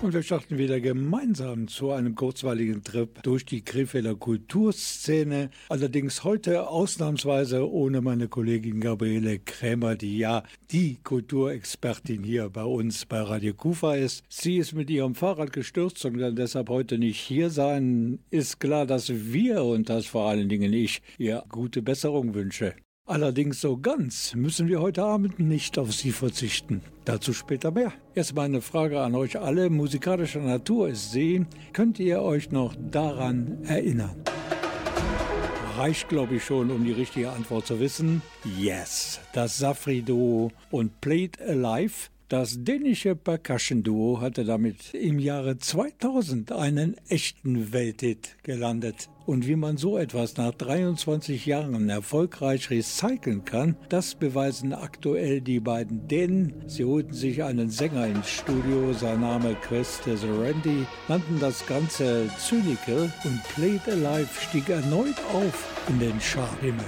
Und wir starten wieder gemeinsam zu einem kurzweiligen Trip durch die Krefelder Kulturszene. Allerdings heute ausnahmsweise ohne meine Kollegin Gabriele Krämer, die ja die Kulturexpertin hier bei uns bei Radio Kufa ist. Sie ist mit ihrem Fahrrad gestürzt und kann deshalb heute nicht hier sein. Ist klar, dass wir und das vor allen Dingen ich ihr gute Besserung wünsche. Allerdings so ganz müssen wir heute Abend nicht auf Sie verzichten. Dazu später mehr. Erstmal eine Frage an euch alle. Musikalischer Natur ist See. Könnt ihr euch noch daran erinnern? Reicht, glaube ich, schon, um die richtige Antwort zu wissen. Yes. Das Safri-Duo und Played Alive das dänische Percussion-Duo hatte damit im Jahre 2000 einen echten Welthit gelandet. Und wie man so etwas nach 23 Jahren erfolgreich recyceln kann, das beweisen aktuell die beiden Dänen. Sie holten sich einen Sänger ins Studio, sein Name Queste Randy, nannten das Ganze Cynical und Played Alive stieg erneut auf in den Charthimmel.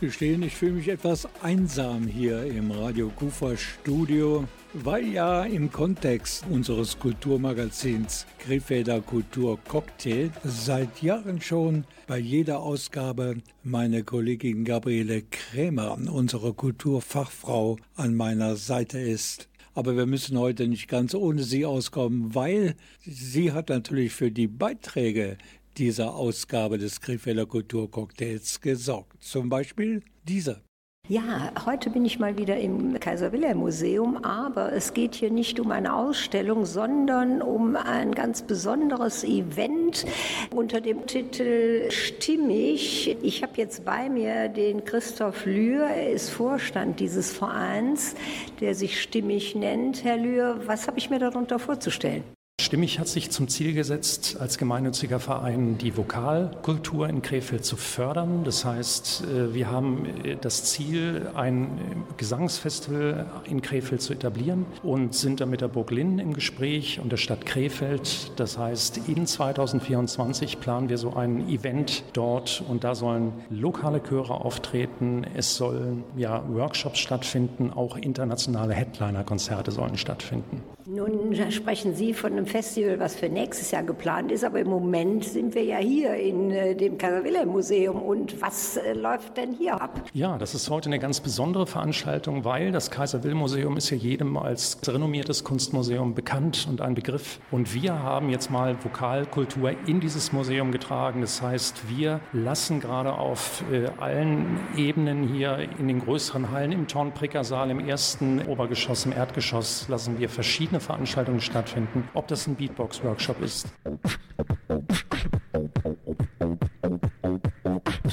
Gestehen, ich fühle mich etwas einsam hier im Radio Kufa Studio, weil ja im Kontext unseres Kulturmagazins Krefelder Kultur Cocktail seit Jahren schon bei jeder Ausgabe meine Kollegin Gabriele Krämer, unsere Kulturfachfrau, an meiner Seite ist. Aber wir müssen heute nicht ganz ohne sie auskommen, weil sie hat natürlich für die Beiträge dieser Ausgabe des Krefelder Kulturcocktails gesorgt. Zum Beispiel dieser. Ja, heute bin ich mal wieder im Kaiser Wilhelm Museum, aber es geht hier nicht um eine Ausstellung, sondern um ein ganz besonderes Event unter dem Titel Stimmig. Ich habe jetzt bei mir den Christoph Lühr, er ist Vorstand dieses Vereins, der sich Stimmig nennt. Herr Lühr, was habe ich mir darunter vorzustellen? Stimmig hat sich zum Ziel gesetzt, als gemeinnütziger Verein die Vokalkultur in Krefeld zu fördern. Das heißt, äh, wir haben äh, das Ziel, ein Gesangsfestival in Krefeld zu etablieren und sind da mit der Burg Linn im Gespräch und der Stadt Krefeld. Das heißt, in 2024 planen wir so ein Event dort und da sollen lokale Chöre auftreten. Es sollen ja Workshops stattfinden, auch internationale Headliner-Konzerte sollen stattfinden. Nun sprechen Sie von einem Festival, was für nächstes Jahr geplant ist, aber im Moment sind wir ja hier in äh, dem Kaiser-Wilhelm-Museum. Und was äh, läuft denn hier ab? Ja, das ist heute eine ganz besondere Veranstaltung, weil das Kaiser-Wilhelm-Museum ist ja jedem als renommiertes Kunstmuseum bekannt und ein Begriff. Und wir haben jetzt mal Vokalkultur in dieses Museum getragen. Das heißt, wir lassen gerade auf äh, allen Ebenen hier in den größeren Hallen, im Tornpricker Saal, im ersten Obergeschoss, im Erdgeschoss, lassen wir verschiedene Veranstaltungen stattfinden, ob das ein Beatbox-Workshop ist.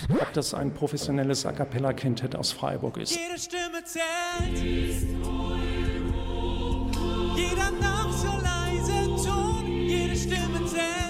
Ob das ein professionelles A Cappella-Quintett aus Freiburg ist. Jede Stimme zählt. Jeder noch so leise Ton. Jede Stimme zählt.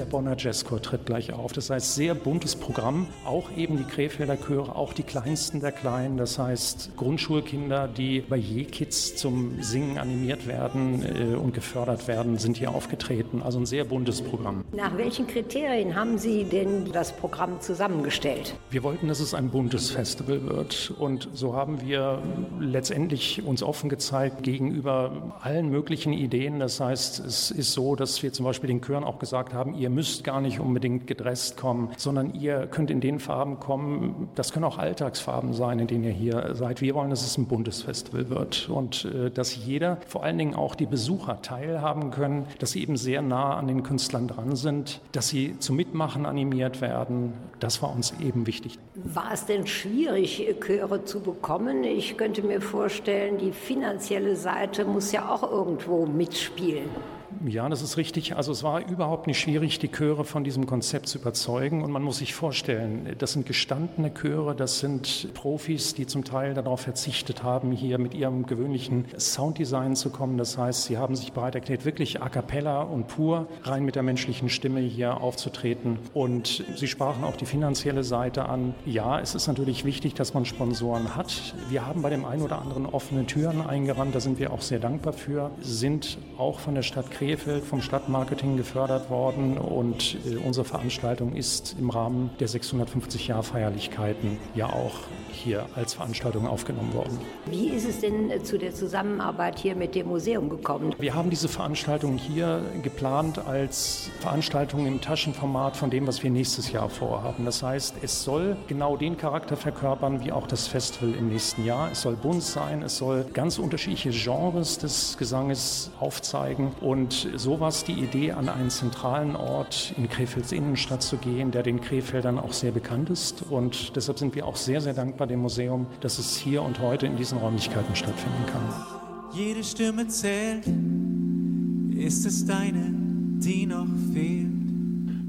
Der Bonner Jazzchor tritt gleich auf. Das heißt, sehr buntes Programm. Auch eben die Krefelder Chöre, auch die kleinsten der Kleinen. Das heißt, Grundschulkinder, die bei Je-Kids zum Singen animiert werden äh, und gefördert werden, sind hier aufgetreten. Also ein sehr buntes Programm. Nach welchen Kriterien haben Sie denn das Programm zusammengestellt? Wir wollten, dass es ein buntes Festival wird. Und so haben wir letztendlich uns offen gezeigt gegenüber allen möglichen Ideen. Das heißt, es ist so, dass wir zum Beispiel den Chören auch gesagt haben, ihr müsst gar nicht unbedingt gedresst kommen, sondern ihr könnt in den Farben kommen. Das können auch Alltagsfarben sein, in denen ihr hier seid. Wir wollen, dass es ein buntes Festival wird und äh, dass jeder, vor allen Dingen auch die Besucher, teilhaben können, dass sie eben sehr nah an den Künstlern dran sind, dass sie zum Mitmachen animiert werden. Das war uns eben wichtig. War es denn schwierig, Chöre zu bekommen? Ich könnte mir vorstellen, die finanzielle Seite muss ja auch irgendwo mitspielen. Ja, das ist richtig. Also es war überhaupt nicht schwierig, die Chöre von diesem Konzept zu überzeugen. Und man muss sich vorstellen, das sind gestandene Chöre, das sind Profis, die zum Teil darauf verzichtet haben, hier mit ihrem gewöhnlichen Sounddesign zu kommen. Das heißt, sie haben sich bereit erklärt, wirklich a cappella und pur rein mit der menschlichen Stimme hier aufzutreten. Und sie sprachen auch die finanzielle Seite an. Ja, es ist natürlich wichtig, dass man Sponsoren hat. Wir haben bei dem einen oder anderen offene Türen eingerannt. Da sind wir auch sehr dankbar für. Sind auch von der Stadt Krefeld Krefeld vom Stadtmarketing gefördert worden und äh, unsere Veranstaltung ist im Rahmen der 650-Jahr-Feierlichkeiten ja auch hier als Veranstaltung aufgenommen worden. Wie ist es denn äh, zu der Zusammenarbeit hier mit dem Museum gekommen? Wir haben diese Veranstaltung hier geplant als Veranstaltung im Taschenformat von dem, was wir nächstes Jahr vorhaben. Das heißt, es soll genau den Charakter verkörpern wie auch das Festival im nächsten Jahr. Es soll bunt sein, es soll ganz unterschiedliche Genres des Gesanges aufzeigen und so war es die Idee, an einen zentralen Ort in Krefelds Innenstadt zu gehen, der den Krefeldern auch sehr bekannt ist und deshalb sind wir auch sehr, sehr dankbar dem Museum, dass es hier und heute in diesen Räumlichkeiten stattfinden kann. Jede Stimme zählt, ist es deine, die noch fehlt?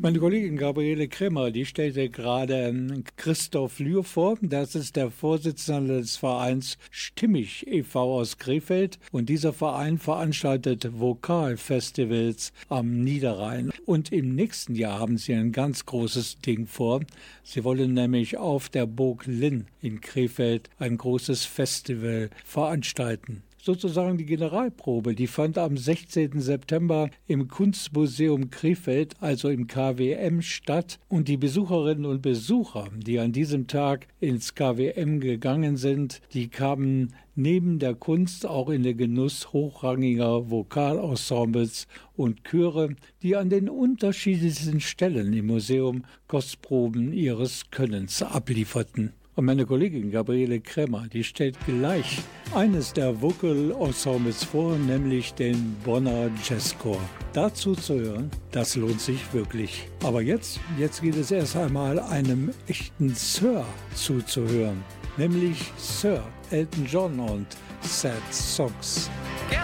Meine Kollegin Gabriele Krimmer, die stellte gerade ähm, Christoph Lühr vor. Das ist der Vorsitzende des Vereins Stimmig e.V. aus Krefeld. Und dieser Verein veranstaltet Vokalfestivals am Niederrhein. Und im nächsten Jahr haben sie ein ganz großes Ding vor. Sie wollen nämlich auf der Burg Linn in Krefeld ein großes Festival veranstalten sozusagen die Generalprobe. Die fand am 16. September im Kunstmuseum Krefeld, also im KWM, statt. Und die Besucherinnen und Besucher, die an diesem Tag ins KWM gegangen sind, die kamen neben der Kunst auch in den Genuss hochrangiger Vokalensembles und Chöre, die an den unterschiedlichsten Stellen im Museum Kostproben ihres Könnens ablieferten. Und meine Kollegin Gabriele Kremmer, die stellt gleich eines der Vocal Ensembles vor, nämlich den Bonner Jazzchor. Dazu zu hören, das lohnt sich wirklich. Aber jetzt, jetzt geht es erst einmal einem echten Sir zuzuhören. nämlich Sir Elton John und Sad Songs. Wir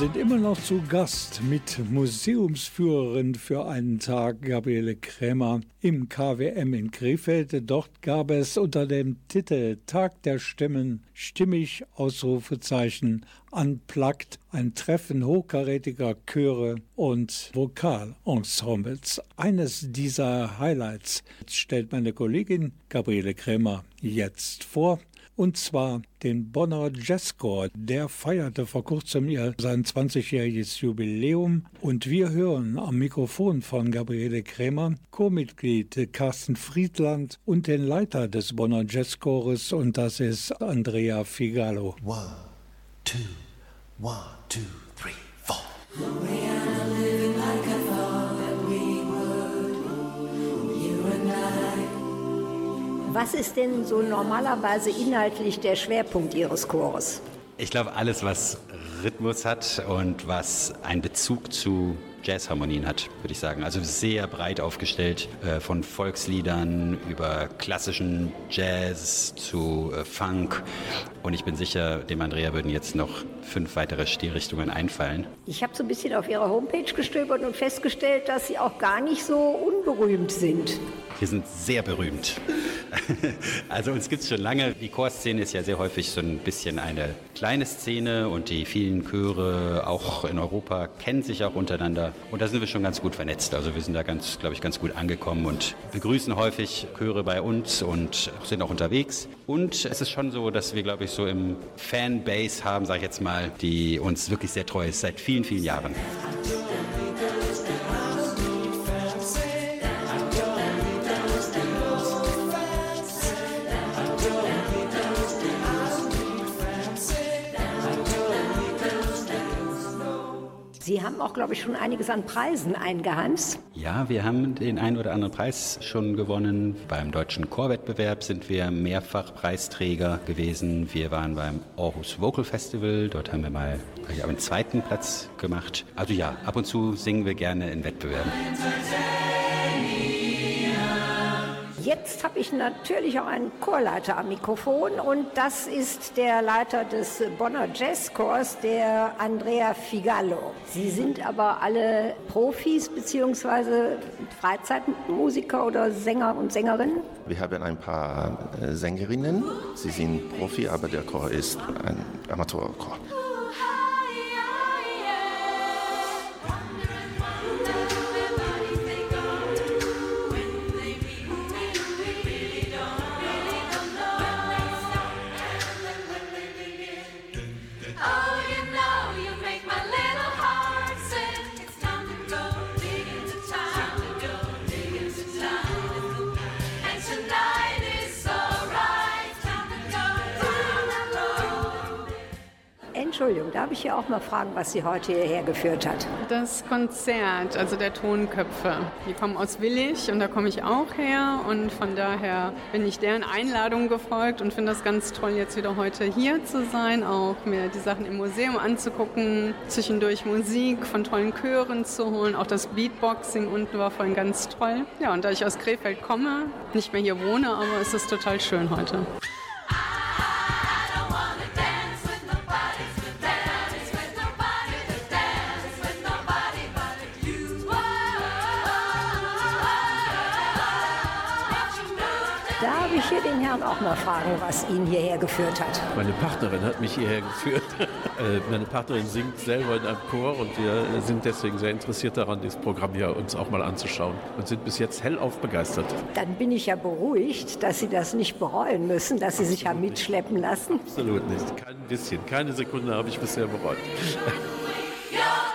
sind immer noch zu Gast mit Museumsführerin für einen Tag, Gabriele Krämer, im KWM in Krefeld. Dort gab es unter dem Titel Tag der Stimmen stimmig Ausrufezeichen unplugged ein Treffen hochkarätiger Chöre und Vokalensembles. Eines dieser Highlights stellt meine Kollegin Gabriele Krämer jetzt vor und zwar den Bonner Jazzchor. Der feierte vor kurzem ihr sein 20-jähriges Jubiläum und wir hören am Mikrofon von Gabriele Krämer, Co-Mitglied Carsten Friedland und den Leiter des Bonner Jazzchores und das ist Andrea Figalo. One, two, one, two, three, four. Was ist denn so normalerweise inhaltlich der Schwerpunkt Ihres Chores? Ich glaube, alles, was Rhythmus hat und was einen Bezug zu Jazzharmonien hat, würde ich sagen. Also sehr breit aufgestellt, äh, von Volksliedern über klassischen Jazz zu äh, Funk. Und ich bin sicher, dem Andrea würden jetzt noch fünf weitere Stilrichtungen einfallen. Ich habe so ein bisschen auf Ihrer Homepage gestöbert und festgestellt, dass Sie auch gar nicht so unberühmt sind. Wir sind sehr berühmt. Also uns gibt es schon lange. Die Chorszene ist ja sehr häufig so ein bisschen eine kleine Szene und die vielen Chöre auch in Europa kennen sich auch untereinander. Und da sind wir schon ganz gut vernetzt. Also wir sind da ganz, glaube ich, ganz gut angekommen und begrüßen häufig Chöre bei uns und sind auch unterwegs. Und es ist schon so, dass wir, glaube ich, so im Fanbase haben, sage ich jetzt mal, die uns wirklich sehr treu ist seit vielen, vielen Jahren. Sie haben auch, glaube ich, schon einiges an Preisen eingeheimst. Ja, wir haben den einen oder anderen Preis schon gewonnen. Beim deutschen Chorwettbewerb sind wir mehrfach Preisträger gewesen. Wir waren beim Aarhus Vocal Festival. Dort haben wir mal ich, einen zweiten Platz gemacht. Also ja, ab und zu singen wir gerne in Wettbewerben. Jetzt habe ich natürlich auch einen Chorleiter am Mikrofon und das ist der Leiter des Bonner Jazzchors, der Andrea Figallo. Sie sind aber alle Profis bzw. Freizeitmusiker oder Sänger und Sängerinnen? Wir haben ein paar äh, Sängerinnen. Sie sind Profi, aber der Chor ist ein Amateurchor. Entschuldigung, darf ich hier auch mal fragen, was Sie heute hierher geführt hat? Das Konzert, also der Tonköpfe. Die kommen aus Willig und da komme ich auch her und von daher bin ich deren Einladung gefolgt und finde das ganz toll, jetzt wieder heute hier zu sein, auch mir die Sachen im Museum anzugucken, zwischendurch Musik von tollen Chören zu holen. Auch das Beatboxing unten war vorhin ganz toll. Ja, und da ich aus Krefeld komme, nicht mehr hier wohne, aber es ist total schön heute. Herrn auch mal fragen, was ihn hierher geführt hat? Meine Partnerin hat mich hierher geführt. Äh, meine Partnerin singt selber in einem Chor und wir sind deswegen sehr interessiert daran, dieses Programm hier uns auch mal anzuschauen und sind bis jetzt hellauf begeistert. Dann bin ich ja beruhigt, dass Sie das nicht bereuen müssen, dass Sie sich haben mitschleppen lassen. Absolut nicht. Kein bisschen, keine Sekunde habe ich bisher bereut.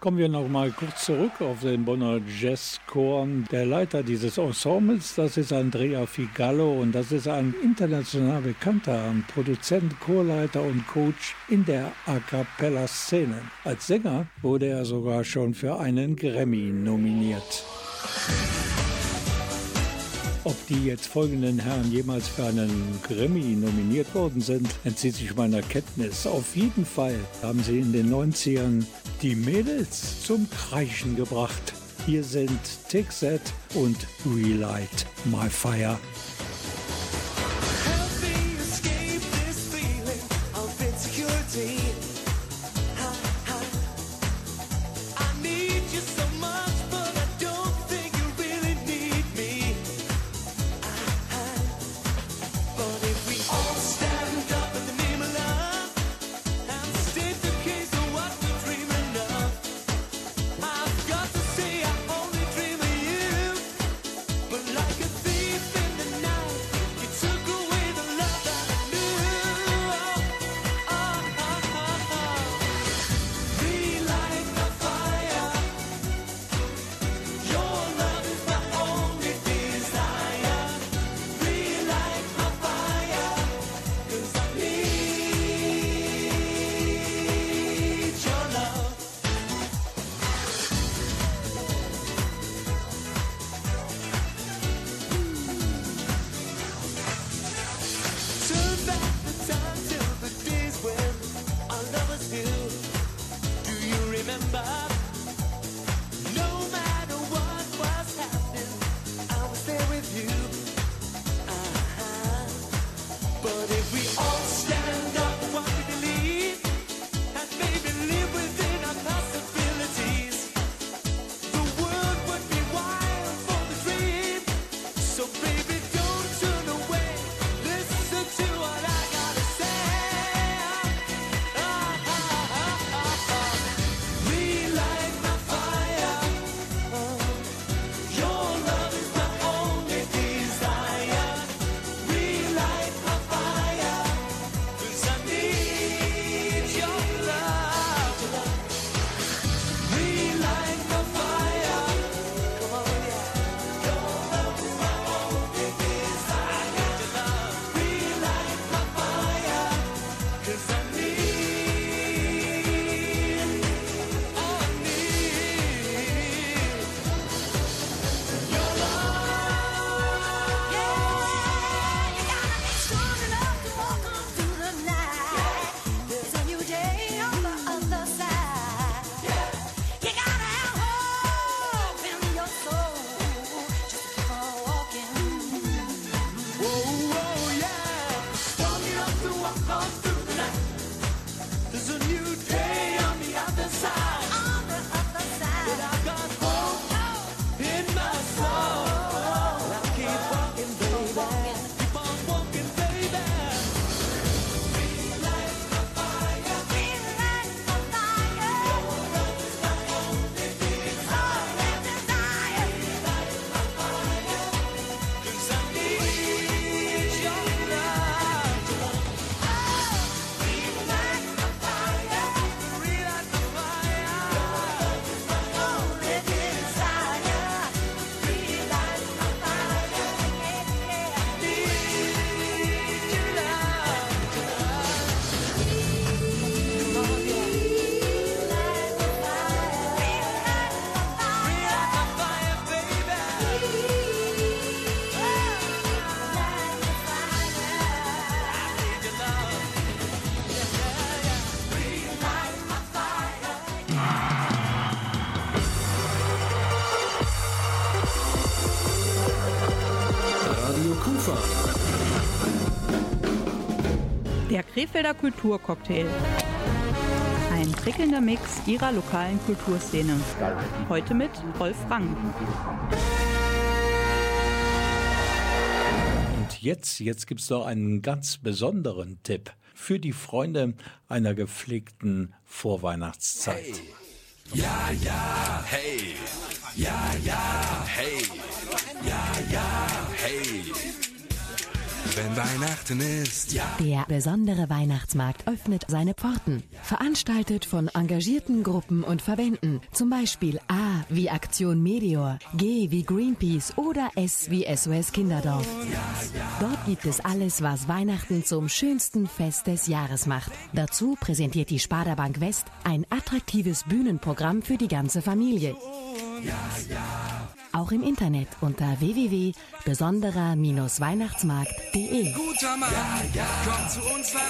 Kommen wir noch mal kurz zurück auf den Bonner Jazzchor. Der Leiter dieses Ensembles, das ist Andrea Figallo und das ist ein international bekannter Produzent, Chorleiter und Coach in der A cappella Szene. Als Sänger wurde er sogar schon für einen Grammy nominiert. Ob die jetzt folgenden Herren jemals für einen Grammy nominiert worden sind, entzieht sich meiner Kenntnis. Auf jeden Fall haben sie in den 90ern die Mädels zum Kreischen gebracht. Hier sind That und Relight My Fire. Krefelder Kulturcocktail. Ein prickelnder Mix ihrer lokalen Kulturszene. Heute mit Rolf Rang. Und jetzt, jetzt gibt es noch einen ganz besonderen Tipp für die Freunde einer gepflegten Vorweihnachtszeit. Hey. Ja, ja, hey. Ja, ja, hey. Ja, ja, hey. Wenn Weihnachten ist, ja. Der besondere Weihnachtsmarkt öffnet seine Pforten. Veranstaltet von engagierten Gruppen und Verbänden. Zum Beispiel A wie Aktion Meteor, G wie Greenpeace oder S wie SOS Kinderdorf. Dort gibt es alles, was Weihnachten zum schönsten Fest des Jahres macht. Dazu präsentiert die Sparda Bank West ein attraktives Bühnenprogramm für die ganze Familie. Auch im Internet unter www.besonderer-weihnachtsmarkt.de. Guter Mann, komm zu uns nach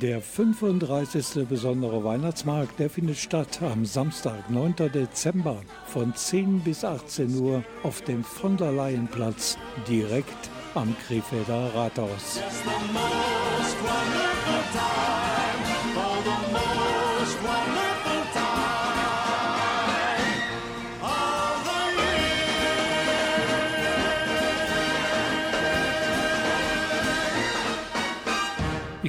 Der 35. besondere Weihnachtsmarkt, der findet statt am Samstag, 9. Dezember von 10 bis 18 Uhr auf dem von der Leyenplatz direkt am Krefelder Rathaus.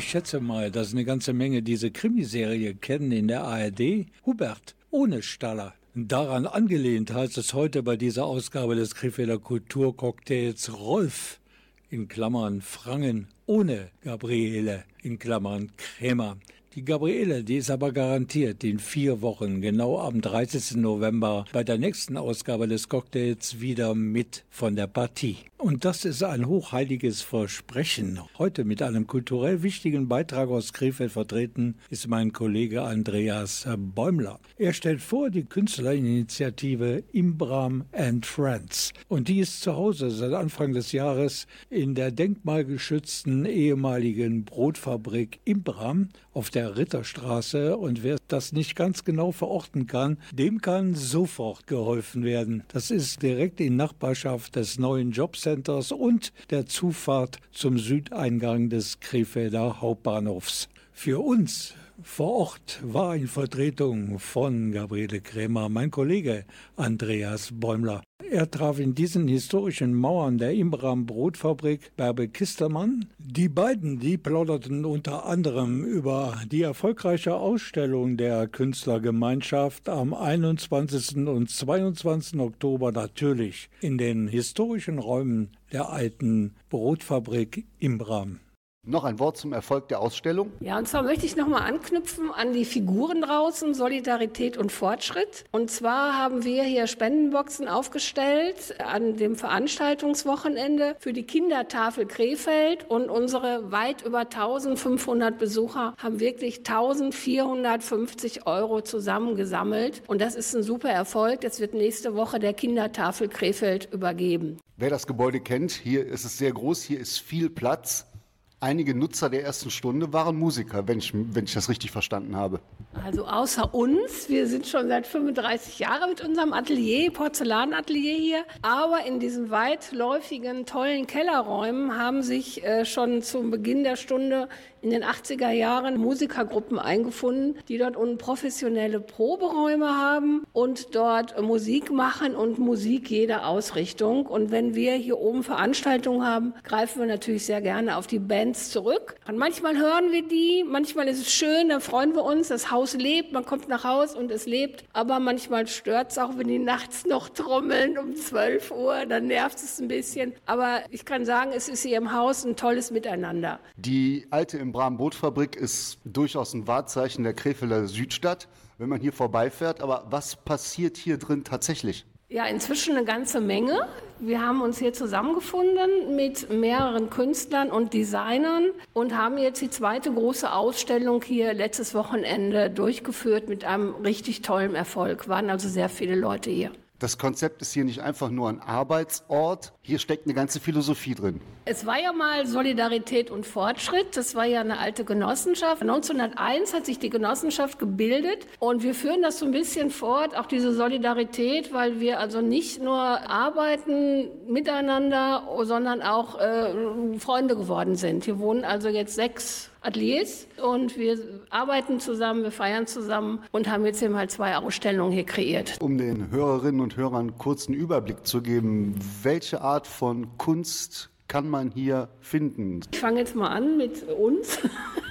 Ich schätze mal, dass eine ganze Menge diese Krimiserie kennen in der ARD. Hubert, ohne Staller. Daran angelehnt heißt es heute bei dieser Ausgabe des Krefelder Kulturcocktails Rolf in Klammern Frangen ohne Gabriele in Klammern Krämer. Die Gabriele, die ist aber garantiert in vier Wochen, genau am 30. November, bei der nächsten Ausgabe des Cocktails wieder mit von der Partie. Und das ist ein hochheiliges Versprechen. Heute mit einem kulturell wichtigen Beitrag aus Krefeld vertreten ist mein Kollege Andreas Bäumler. Er stellt vor die Künstlerinitiative Imbram and Friends. Und die ist zu Hause seit Anfang des Jahres in der denkmalgeschützten ehemaligen Brotfabrik Imbram auf der Ritterstraße. Und wer das nicht ganz genau verorten kann, dem kann sofort geholfen werden. Das ist direkt in Nachbarschaft des neuen Jobs Centers und der Zufahrt zum Südeingang des Krefelder Hauptbahnhofs. Für uns vor Ort war in Vertretung von Gabriele Krämer mein Kollege Andreas Bäumler. Er traf in diesen historischen Mauern der Imbram Brotfabrik Bärbe Kistermann. Die beiden, die plauderten unter anderem über die erfolgreiche Ausstellung der Künstlergemeinschaft am 21. und 22. Oktober natürlich in den historischen Räumen der alten Brotfabrik Imbram. Noch ein Wort zum Erfolg der Ausstellung. Ja, und zwar möchte ich nochmal anknüpfen an die Figuren draußen, Solidarität und Fortschritt. Und zwar haben wir hier Spendenboxen aufgestellt an dem Veranstaltungswochenende für die Kindertafel Krefeld. Und unsere weit über 1500 Besucher haben wirklich 1450 Euro zusammengesammelt. Und das ist ein super Erfolg. Das wird nächste Woche der Kindertafel Krefeld übergeben. Wer das Gebäude kennt, hier ist es sehr groß, hier ist viel Platz. Einige Nutzer der ersten Stunde waren Musiker, wenn ich, wenn ich das richtig verstanden habe. Also außer uns, wir sind schon seit 35 Jahren mit unserem Atelier, Porzellanatelier hier, aber in diesen weitläufigen, tollen Kellerräumen haben sich äh, schon zum Beginn der Stunde in den 80er Jahren Musikergruppen eingefunden, die dort unten professionelle Proberäume haben und dort Musik machen und Musik jeder Ausrichtung. Und wenn wir hier oben Veranstaltungen haben, greifen wir natürlich sehr gerne auf die Bands zurück. Und manchmal hören wir die, manchmal ist es schön, dann freuen wir uns, das Haus lebt, man kommt nach Haus und es lebt. Aber manchmal stört es auch, wenn die nachts noch trommeln um 12 Uhr, dann nervt es ein bisschen. Aber ich kann sagen, es ist hier im Haus ein tolles Miteinander. Die alte im Bram Bootfabrik ist durchaus ein Wahrzeichen der Krefelder Südstadt, wenn man hier vorbeifährt. Aber was passiert hier drin tatsächlich? Ja, inzwischen eine ganze Menge. Wir haben uns hier zusammengefunden mit mehreren Künstlern und Designern und haben jetzt die zweite große Ausstellung hier letztes Wochenende durchgeführt mit einem richtig tollen Erfolg. Waren also sehr viele Leute hier. Das Konzept ist hier nicht einfach nur ein Arbeitsort, hier steckt eine ganze Philosophie drin. Es war ja mal Solidarität und Fortschritt. Das war ja eine alte Genossenschaft. 1901 hat sich die Genossenschaft gebildet und wir führen das so ein bisschen fort, auch diese Solidarität, weil wir also nicht nur arbeiten miteinander, sondern auch äh, Freunde geworden sind. Hier wohnen also jetzt sechs Ateliers und wir arbeiten zusammen, wir feiern zusammen und haben jetzt eben halt zwei Ausstellungen hier kreiert. Um den Hörerinnen und Hörern kurzen Überblick zu geben, welche Art von Kunst kann man hier finden? Ich fange jetzt mal an mit uns.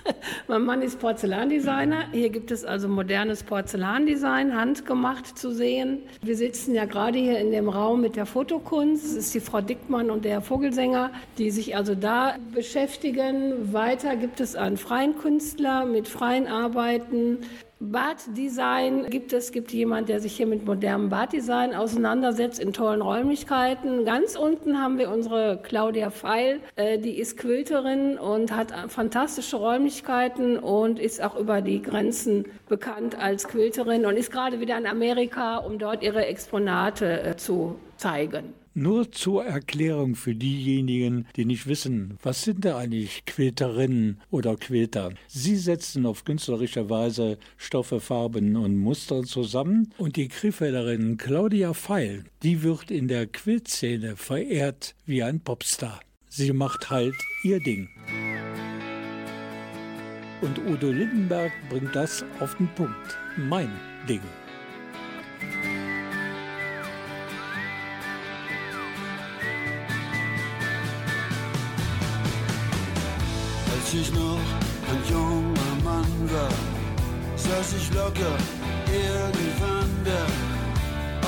mein Mann ist Porzellandesigner. Hier gibt es also modernes Porzellandesign, handgemacht zu sehen. Wir sitzen ja gerade hier in dem Raum mit der Fotokunst. Das ist die Frau Dickmann und der Vogelsänger, die sich also da beschäftigen. Weiter gibt es einen freien Künstler mit freien Arbeiten. Baddesign gibt es, gibt jemand, der sich hier mit modernem Baddesign auseinandersetzt in tollen Räumlichkeiten. Ganz unten haben wir unsere Claudia Feil, äh, die ist Quilterin und hat fantastische Räumlichkeiten und ist auch über die Grenzen bekannt als Quilterin und ist gerade wieder in Amerika, um dort ihre Exponate äh, zu zeigen. Nur zur Erklärung für diejenigen, die nicht wissen, was sind da eigentlich Quilterinnen oder Quilter? Sie setzen auf künstlerische Weise Stoffe, Farben und Muster zusammen und die Krefelderin Claudia Feil, die wird in der Quiltszene verehrt wie ein Popstar. Sie macht halt ihr Ding. Und Udo Lindenberg bringt das auf den Punkt. Mein Ding. Ich noch ein junger Mann war, saß ich locker irgendwann da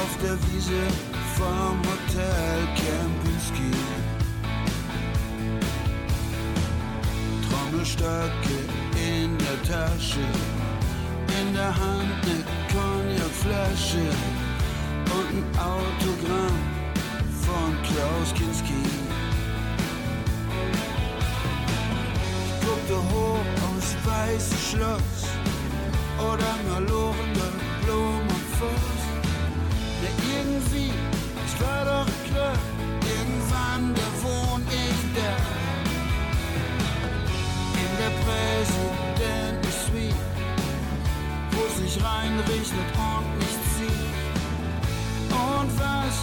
auf der Wiese vom Hotel Kempinski. Trommelstöcke in der Tasche, in der Hand eine Cognacflasche und ein Autogramm von Klaus Kinski. Guckte hoch aufs weiße Schloss oder malorende Blumenfoss. Na irgendwie, es war doch klar, irgendwann, da wohn ich da. In der Präsidenten-Suite, wo sich reinrichtet und nicht zieht. Und was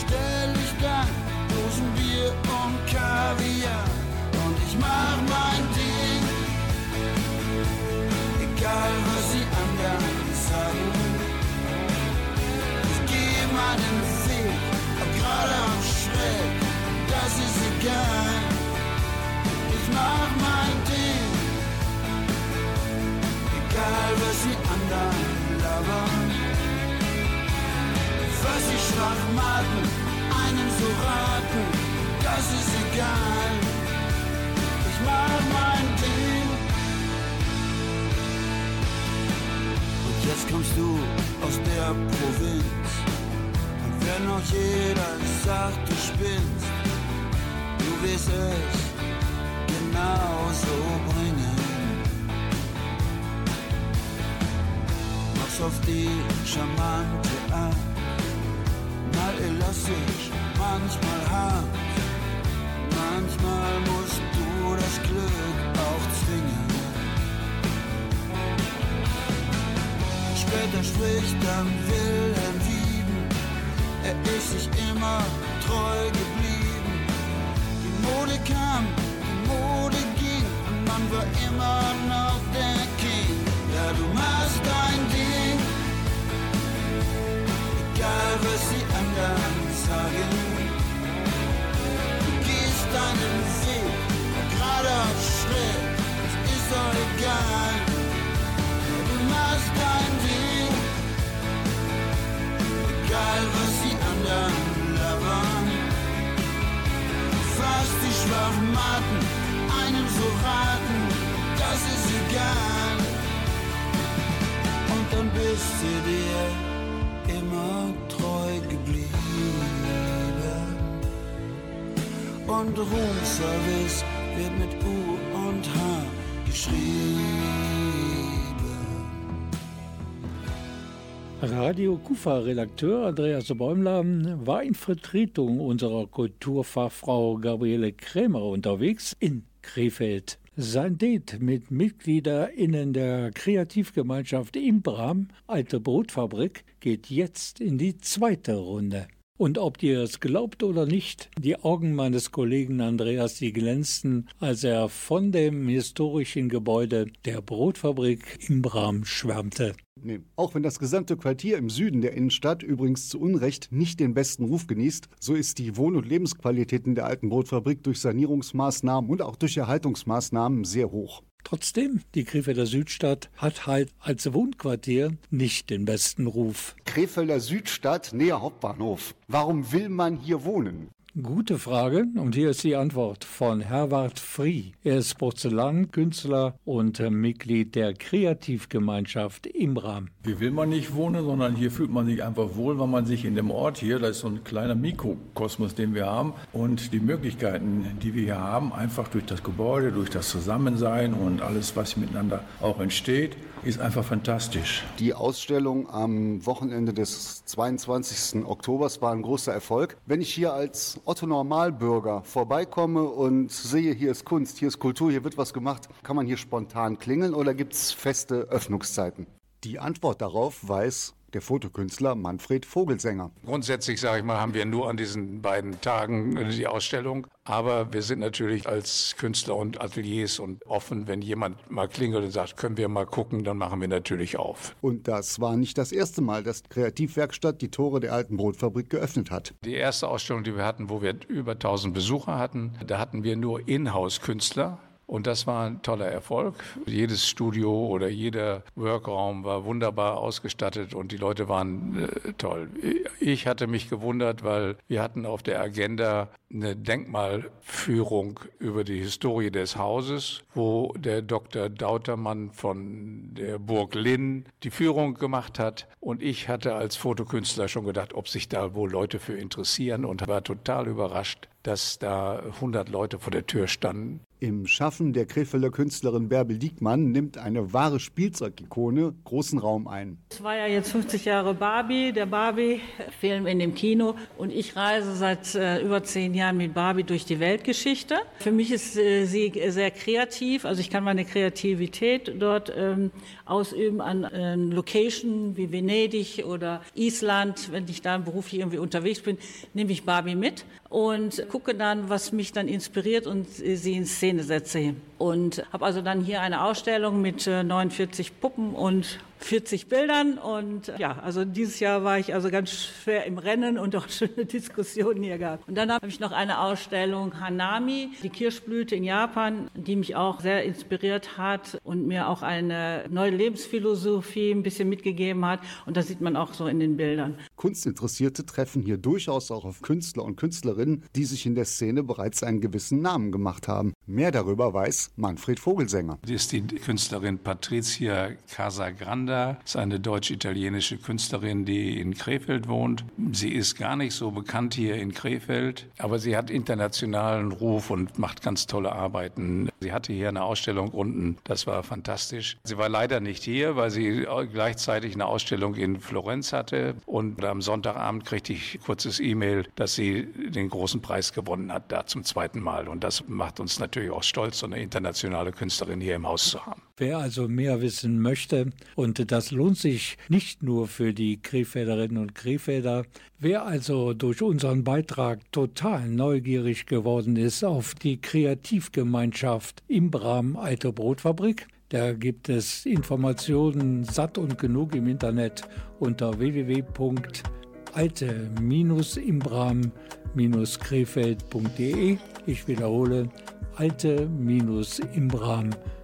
stell ich dann? Dosenbier und Kaviar und ich mach mein Ding. Egal was sie anderen sagen. Ich geh meinen Weg, ob gerade am schräg, das ist egal. Ich mach mein Ding. Egal was sie anderen labern. Was sie schwach machen, einem so raten, das ist egal mach mein Ding. Kommst du aus der Provinz. Und wenn noch jeder sagt, du spinnst, du wirst es genauso bringen. Mach's auf die charmante Art, mal elastisch, manchmal hart. Manchmal musst du das Glück auch zwingen. Später spricht dann Wilhelm Wieben, er ist sich immer treu geblieben. Die Mode kam, die Mode ging und man war immer noch der King. Ja, du machst dein Ding, egal was die anderen sagen deinen Weg, gerade auf schräg, es ist doch egal. Du machst dein Ding, egal was die anderen labern. Fast die schwachen Maten, einem so raten, das ist egal. Und dann bist du dir immer treu geblieben und Roomservice wird mit U und H geschrieben. Radio Kufa-Redakteur Andreas Bäumler war in Vertretung unserer Kulturfachfrau Gabriele Krämer unterwegs in Krefeld. Sein Date mit MitgliederInnen der Kreativgemeinschaft Imbram, Alte Brotfabrik, geht jetzt in die zweite Runde. Und ob ihr es glaubt oder nicht, die Augen meines Kollegen Andreas, die glänzten, als er von dem historischen Gebäude der Brotfabrik im Bram schwärmte. Nee. Auch wenn das gesamte Quartier im Süden der Innenstadt übrigens zu Unrecht nicht den besten Ruf genießt, so ist die Wohn- und Lebensqualität in der alten Brotfabrik durch Sanierungsmaßnahmen und auch durch Erhaltungsmaßnahmen sehr hoch. Trotzdem, die Krefelder Südstadt hat halt als Wohnquartier nicht den besten Ruf. Krefelder Südstadt, näher Hauptbahnhof. Warum will man hier wohnen? Gute Frage und hier ist die Antwort von Herwart Frie. Er ist Porzellankünstler und Mitglied der Kreativgemeinschaft Imbram. Hier will man nicht wohnen, sondern hier fühlt man sich einfach wohl, weil man sich in dem Ort hier, das ist so ein kleiner Mikrokosmos, den wir haben und die Möglichkeiten, die wir hier haben, einfach durch das Gebäude, durch das Zusammensein und alles, was miteinander auch entsteht, ist einfach fantastisch. Die Ausstellung am Wochenende des 22. Oktobers war ein großer Erfolg. Wenn ich hier als Otto Normalbürger vorbeikomme und sehe, hier ist Kunst, hier ist Kultur, hier wird was gemacht, kann man hier spontan klingeln oder gibt es feste Öffnungszeiten? Die Antwort darauf weiß der Fotokünstler Manfred Vogelsänger. Grundsätzlich, sage ich mal, haben wir nur an diesen beiden Tagen die Ausstellung. Aber wir sind natürlich als Künstler und Ateliers und offen, wenn jemand mal klingelt und sagt, können wir mal gucken, dann machen wir natürlich auf. Und das war nicht das erste Mal, dass die Kreativwerkstatt die Tore der alten Brotfabrik geöffnet hat. Die erste Ausstellung, die wir hatten, wo wir über 1000 Besucher hatten, da hatten wir nur Inhouse-Künstler. Und das war ein toller Erfolg. Jedes Studio oder jeder Workraum war wunderbar ausgestattet und die Leute waren äh, toll. Ich hatte mich gewundert, weil wir hatten auf der Agenda eine Denkmalführung über die Historie des Hauses, wo der Dr. Dautermann von der Burg Linn die Führung gemacht hat. Und ich hatte als Fotokünstler schon gedacht, ob sich da wohl Leute für interessieren und war total überrascht, dass da 100 Leute vor der Tür standen. Im Schaffen der Krefelder Künstlerin Bärbel Diekmann nimmt eine wahre Spielzeugikone großen Raum ein. Es war ja jetzt 50 Jahre Barbie, der Barbie-Film in dem Kino. Und ich reise seit äh, über zehn Jahren mit Barbie durch die Weltgeschichte. Für mich ist äh, sie sehr kreativ. Also ich kann meine Kreativität dort ähm, ausüben an äh, Location wie Venedig oder Island. Wenn ich da beruflich irgendwie unterwegs bin, nehme ich Barbie mit und gucke dann, was mich dann inspiriert und sie in Szene setze. Und habe also dann hier eine Ausstellung mit 49 Puppen und 40 Bildern und ja, also dieses Jahr war ich also ganz schwer im Rennen und auch schöne Diskussionen hier gehabt. Und dann habe ich noch eine Ausstellung Hanami, die Kirschblüte in Japan, die mich auch sehr inspiriert hat und mir auch eine neue Lebensphilosophie ein bisschen mitgegeben hat und das sieht man auch so in den Bildern. Kunstinteressierte treffen hier durchaus auch auf Künstler und Künstlerinnen, die sich in der Szene bereits einen gewissen Namen gemacht haben. Mehr darüber weiß Manfred Vogelsänger. Die ist die Künstlerin Patricia Casagranda ist eine deutsch-italienische Künstlerin, die in Krefeld wohnt. Sie ist gar nicht so bekannt hier in Krefeld, aber sie hat internationalen Ruf und macht ganz tolle Arbeiten. Sie hatte hier eine Ausstellung unten, das war fantastisch. Sie war leider nicht hier, weil sie gleichzeitig eine Ausstellung in Florenz hatte und am Sonntagabend kriegte ich kurzes E-Mail, dass sie den großen Preis gewonnen hat, da zum zweiten Mal. Und das macht uns natürlich auch stolz, so eine internationale Künstlerin hier im Haus zu haben. Wer also mehr wissen möchte, und das lohnt sich nicht nur für die Krefelderinnen und Krefelder, wer also durch unseren Beitrag total neugierig geworden ist auf die Kreativgemeinschaft Imbram Alte Brotfabrik, da gibt es Informationen satt und genug im Internet unter www.alte-imbram-krefeld.de. Ich wiederhole, alte-imbram-krefeld.de.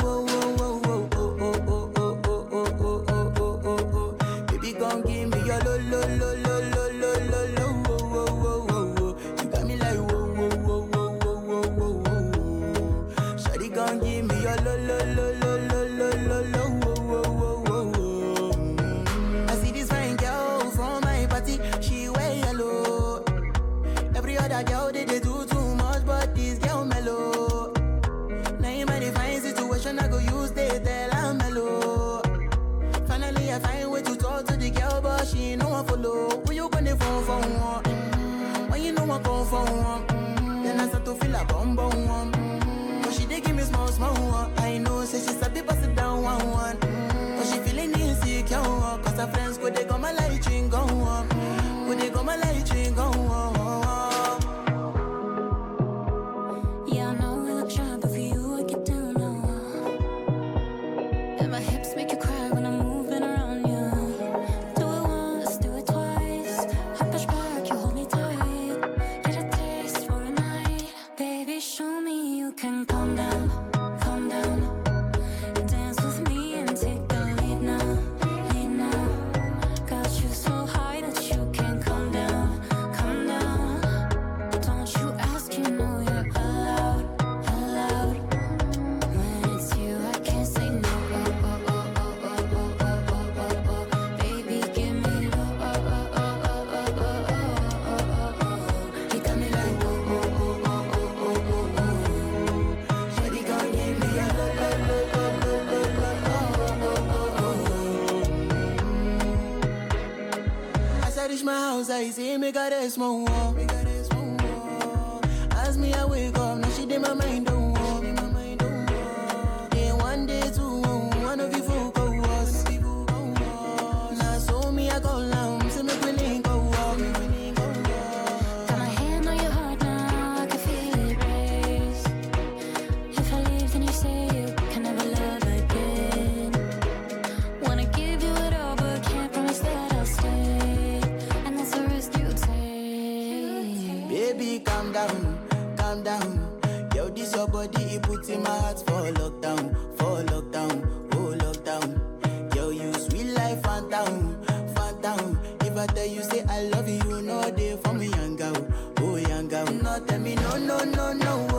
one, Mm, then I start to feel a bum bum one. Mm, But she dey give me small small one. I know, say she sabi pass it down one one. Mm, But she feeling insecure, cause her friends go they come my light mesmo you, know they for me, young girl, oh young girl. No, tell me no, no, no, no,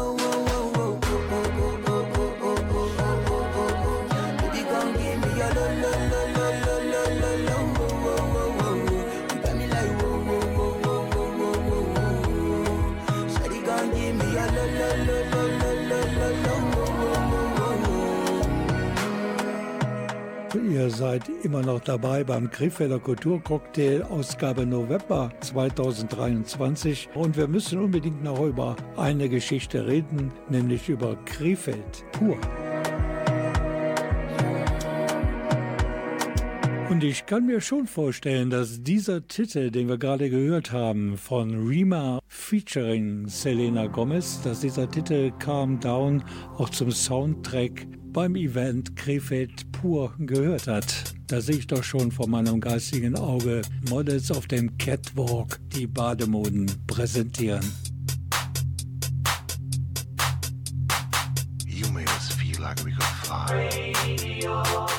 Ihr seid immer noch dabei beim Krefelder Kulturcocktail Ausgabe November 2023 und wir müssen unbedingt noch über eine Geschichte reden, nämlich über Krefeld pur. Und ich kann mir schon vorstellen, dass dieser Titel, den wir gerade gehört haben, von Rima featuring Selena Gomez, dass dieser Titel Calm Down auch zum Soundtrack beim Event Krefeld pur gehört hat. Da sehe ich doch schon vor meinem geistigen Auge Models auf dem Catwalk die Bademoden präsentieren. You made us feel like we could fly.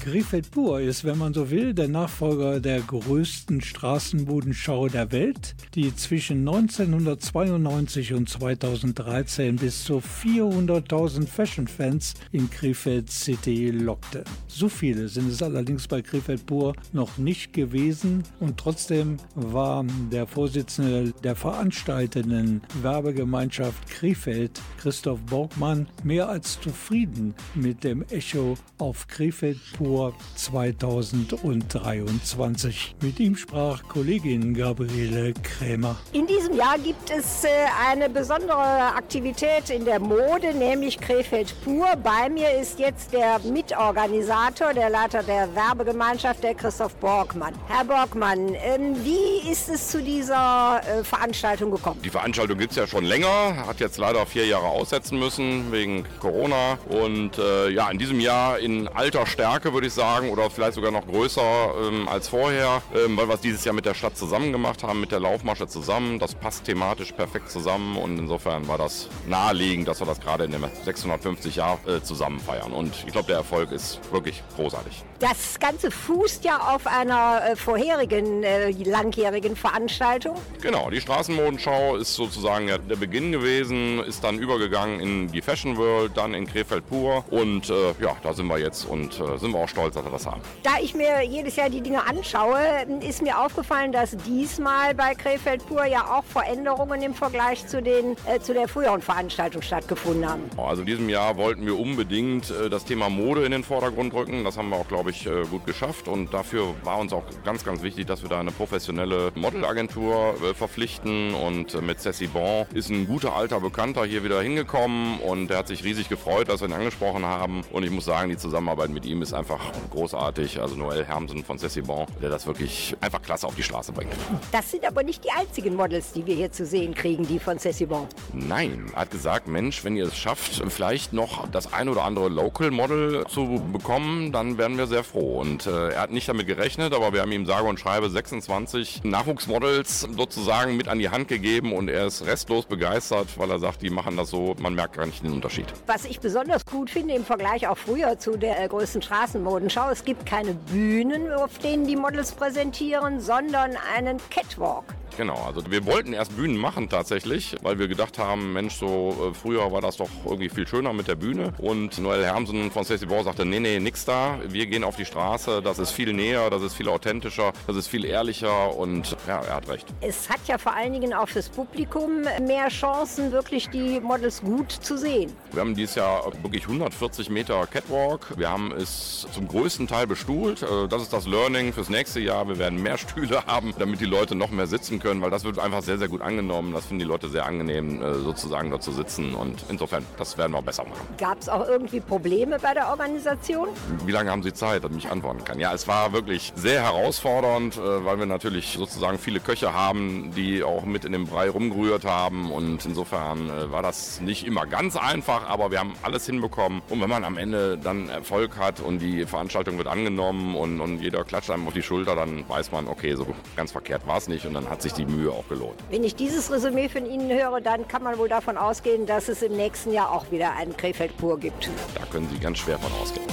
Krefeld Pur ist, wenn man so will, der Nachfolger der größten Straßenbodenschau der Welt, die zwischen 1992 und 2013 bis zu 400.000 Fashion-Fans in Krefeld City lockte. So viele sind es allerdings bei Krefeld Pur noch nicht gewesen und trotzdem war der Vorsitzende der veranstaltenden Werbegemeinschaft Krefeld, Christoph Borgmann, mehr als zufrieden mit dem Echo auf Krefeld Pur 2023. Mit ihm sprach Kollegin Gabriele Krämer. In diesem Jahr gibt es äh, eine besondere Aktivität in der Mode, nämlich Krefeld Pur. Bei mir ist jetzt der Mitorganisator, der Leiter der Werbegemeinschaft, der Christoph Borgmann. Herr Borgmann, ähm, wie ist es zu dieser äh, Veranstaltung gekommen? Die Veranstaltung gibt es ja schon länger, hat jetzt leider vier Jahre aussetzen müssen wegen Corona. Und äh, ja, in diesem Jahr in alter Stärke würde ich sagen, oder vielleicht sogar noch größer ähm, als vorher, ähm, weil wir es dieses Jahr mit der Stadt zusammen gemacht haben, mit der Laufmasche zusammen. Das passt thematisch perfekt zusammen und insofern war das naheliegend, dass wir das gerade in dem 650 Jahr äh, zusammen feiern. Und ich glaube, der Erfolg ist wirklich großartig. Das Ganze fußt ja auf einer äh, vorherigen äh, langjährigen Veranstaltung. Genau, die Straßenmodenschau ist sozusagen ja der Beginn gewesen, ist dann übergegangen in die Fashion World, dann in Krefeld pur und äh, ja, da sind wir jetzt und äh, sind wir auch stolz, dass wir das haben. Da ich mir jedes Jahr die Dinge anschaue, ist mir aufgefallen, dass diesmal bei Krefeld Pur ja auch Veränderungen im Vergleich zu, den, äh, zu der früheren Veranstaltung stattgefunden haben. Also in diesem Jahr wollten wir unbedingt äh, das Thema Mode in den Vordergrund rücken. Das haben wir auch, glaube ich, äh, gut geschafft. Und dafür war uns auch ganz, ganz wichtig, dass wir da eine professionelle Modelagentur äh, verpflichten. Und äh, mit Ceci Bon ist ein guter alter Bekannter hier wieder hingekommen. Und der hat sich riesig gefreut, dass wir ihn angesprochen haben. Und ich muss sagen, die Zusammenarbeit mit ihm ist einfach großartig. Also Noel Hermsen von Ceci Bon, der das wirklich einfach klasse auf die Straße bringt. Das sind aber nicht die einzigen Models, die wir hier zu sehen kriegen, die von Ceci Bon. Nein, er hat gesagt, Mensch, wenn ihr es schafft, vielleicht noch das ein oder andere Local Model zu bekommen, dann wären wir sehr froh. Und äh, er hat nicht damit gerechnet, aber wir haben ihm sage und schreibe 26 Nachwuchsmodels sozusagen mit an die Hand gegeben und er ist restlos begeistert, weil er sagt, die machen das so, man merkt gar nicht den Unterschied. Was ich besonders gut finde im Vergleich auch früher zu der äh, größten Straßenmodenschau, es gibt keine Bühnen, auf denen die Models präsentieren, sondern einen Catwalk. Genau, also wir wollten erst Bühnen machen tatsächlich, weil wir gedacht haben, Mensch, so äh, früher war das doch irgendwie viel schöner mit der Bühne. Und Noel Hermsen von Stacey Bauer sagte, nee, nee, nix da. Wir gehen auf die Straße, das ist viel näher, das ist viel authentischer, das ist viel ehrlicher und ja, er hat recht. Es hat ja vor allen Dingen auch fürs Publikum mehr Chancen, wirklich die Models gut zu sehen. Wir haben dieses Jahr wirklich 140 Meter Catwalk. Wir haben es zum größten Teil bestuhlt. Äh, Das ist das Learning fürs nächste Jahr. Wir werden mehr Stühle haben, damit die Leute noch mehr sitzen können, weil das wird einfach sehr, sehr gut angenommen. Das finden die Leute sehr angenehm, äh, sozusagen dort zu sitzen. Und insofern, das werden wir besser machen. Gab es auch irgendwie Probleme bei der Organisation? Wie lange haben Sie Zeit, dass ich antworten kann? Ja, es war wirklich sehr herausfordernd, äh, weil wir natürlich sozusagen viele Köche haben, die auch mit in den Brei rumgerührt haben. Und insofern äh, war das nicht immer ganz einfach, aber wir haben alles hinbekommen. Und wenn man am Ende dann Erfolg hat und die Veranstaltung wird angenommen und, und jeder klatscht einem auf die Schulter, dann weiß man, okay, so ganz verkehrt war es nicht und dann hat sich die Mühe auch gelohnt. Wenn ich dieses Resümee von Ihnen höre, dann kann man wohl davon ausgehen, dass es im nächsten Jahr auch wieder einen Krefeld pur gibt. Da können Sie ganz schwer von ausgehen.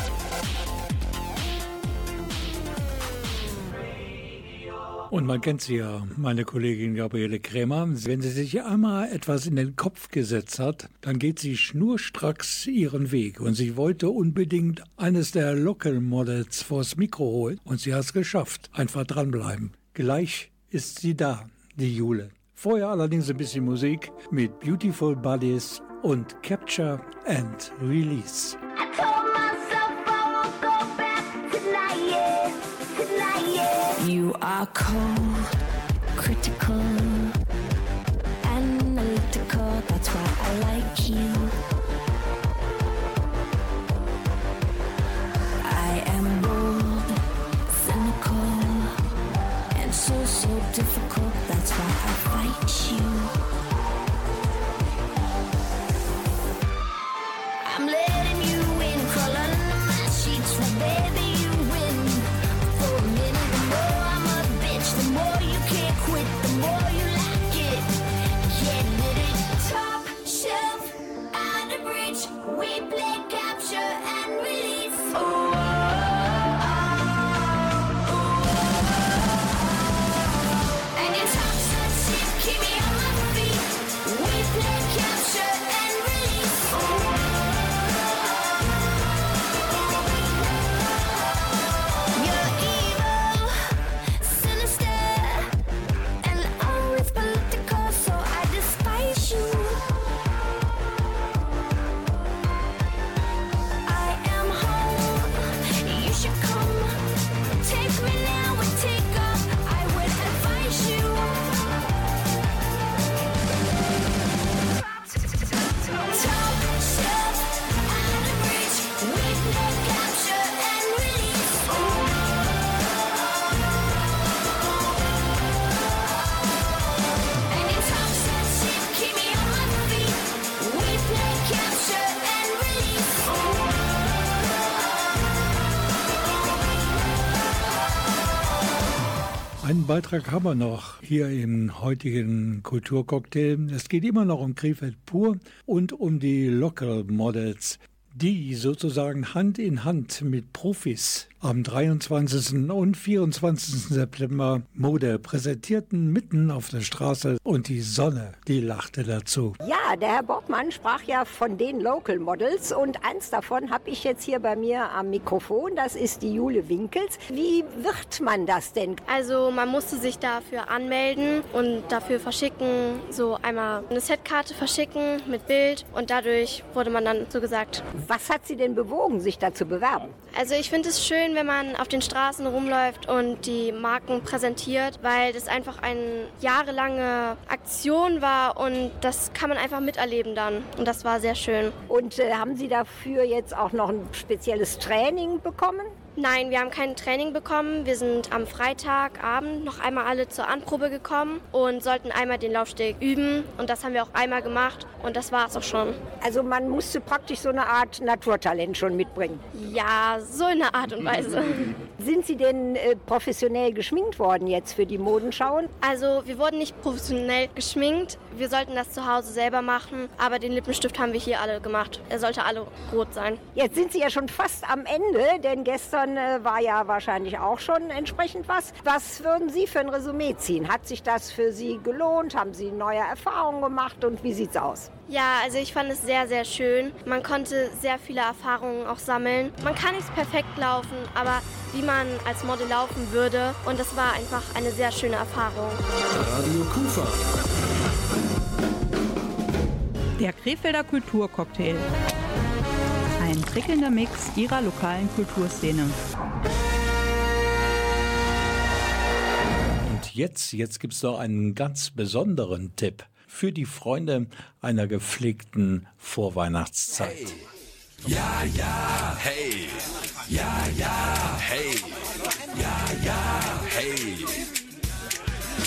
Und man kennt sie ja, meine Kollegin Gabriele Krämer. Wenn sie sich einmal etwas in den Kopf gesetzt hat, dann geht sie schnurstracks ihren Weg. Und sie wollte unbedingt eines der Local Models vors Mikro holen. Und sie hat es geschafft. Einfach dranbleiben. Gleich ist sie da, die Jule. Vorher allerdings ein bisschen Musik mit Beautiful Bodies und Capture and Release. You are cold, critical, analytical. That's why I like you. That's why I fight you. Einen Beitrag haben wir noch hier im heutigen Kulturcocktail. Es geht immer noch um Krefeld pur und um die Local Models, die sozusagen Hand in Hand mit Profis am 23. und 24. September Mode präsentierten mitten auf der Straße und die Sonne, die lachte dazu. Ja, der Herr Borgmann sprach ja von den Local Models und eins davon habe ich jetzt hier bei mir am Mikrofon. Das ist die Jule Winkels. Wie wird man das denn? Also man musste sich dafür anmelden und dafür verschicken, so einmal eine Setkarte verschicken mit Bild und dadurch wurde man dann so gesagt. Was hat Sie denn bewogen, sich da zu bewerben? Also ich finde es schön, wenn man auf den Straßen rumläuft und die Marken präsentiert, weil das einfach eine jahrelange Aktion war und das kann man einfach miterleben dann. Und das war sehr schön. Und äh, haben Sie dafür jetzt auch noch ein spezielles Training bekommen? Nein, wir haben kein Training bekommen. Wir sind am Freitagabend noch einmal alle zur Anprobe gekommen und sollten einmal den Laufsteg üben. Und das haben wir auch einmal gemacht und das war es auch schon. Also man musste praktisch so eine Art Naturtalent schon mitbringen. Ja, so in einer Art und Weise. Sind Sie denn äh, professionell geschminkt worden jetzt für die Modenschauen? Also wir wurden nicht professionell geschminkt. Wir sollten das zu Hause selber machen, aber den Lippenstift haben wir hier alle gemacht. Er sollte alle rot sein. Jetzt sind Sie ja schon fast am Ende, denn gestern äh, war ja wahrscheinlich auch schon entsprechend was. Was würden Sie für ein Resümee ziehen? Hat sich das für Sie gelohnt? Haben Sie neue Erfahrungen gemacht und wie sieht's aus? Ja, also ich fand es sehr, sehr schön. Man konnte sehr viele Erfahrungen auch sammeln. Man kann nicht perfekt laufen, aber wie man als Model laufen würde. Und das war einfach eine sehr schöne Erfahrung. Radio Kufa. Der Krefelder Kulturcocktail. Prickelnder Mix ihrer lokalen Kulturszene. Und jetzt, jetzt gibt es noch einen ganz besonderen Tipp für die Freunde einer gepflegten Vorweihnachtszeit. Ja, ja, hey. Ja, ja, hey. Ja, ja, hey.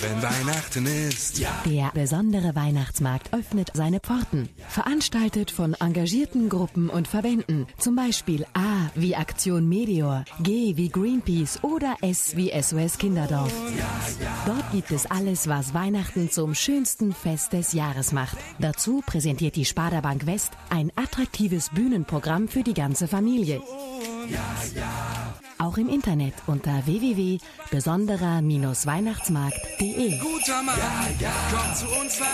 Wenn Weihnachten ist, ja. Der besondere Weihnachtsmarkt öffnet seine Pforten. Veranstaltet von engagierten Gruppen und Verbänden. Zum Beispiel A wie Aktion Meteor, G wie Greenpeace oder S wie SOS Kinderdorf. Dort gibt es alles, was Weihnachten zum schönsten Fest des Jahres macht. Dazu präsentiert die Sparda Bank West ein attraktives Bühnenprogramm für die ganze Familie. Auch im Internet unter www.besonderer-weihnachtsmarkt.de. Guter Mann, komm zu uns nach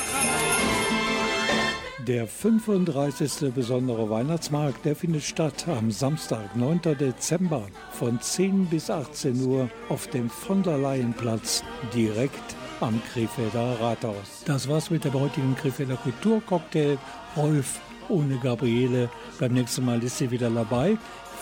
Der 35. besondere Weihnachtsmarkt, der findet statt am Samstag, 9. Dezember von 10 bis 18 Uhr auf dem von der Leyenplatz direkt am Krefelder Rathaus. Das war's mit dem heutigen Krefelder Kulturcocktail. Rolf ohne Gabriele. Beim nächsten Mal ist sie wieder dabei.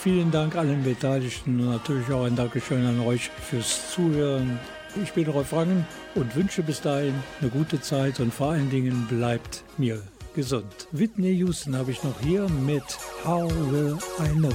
Vielen Dank allen Beteiligten und natürlich auch ein Dankeschön an euch fürs Zuhören. Ich bin Rolf Rangen und wünsche bis dahin eine gute Zeit und vor allen Dingen bleibt mir gesund. Whitney Houston habe ich noch hier mit How Will I Know.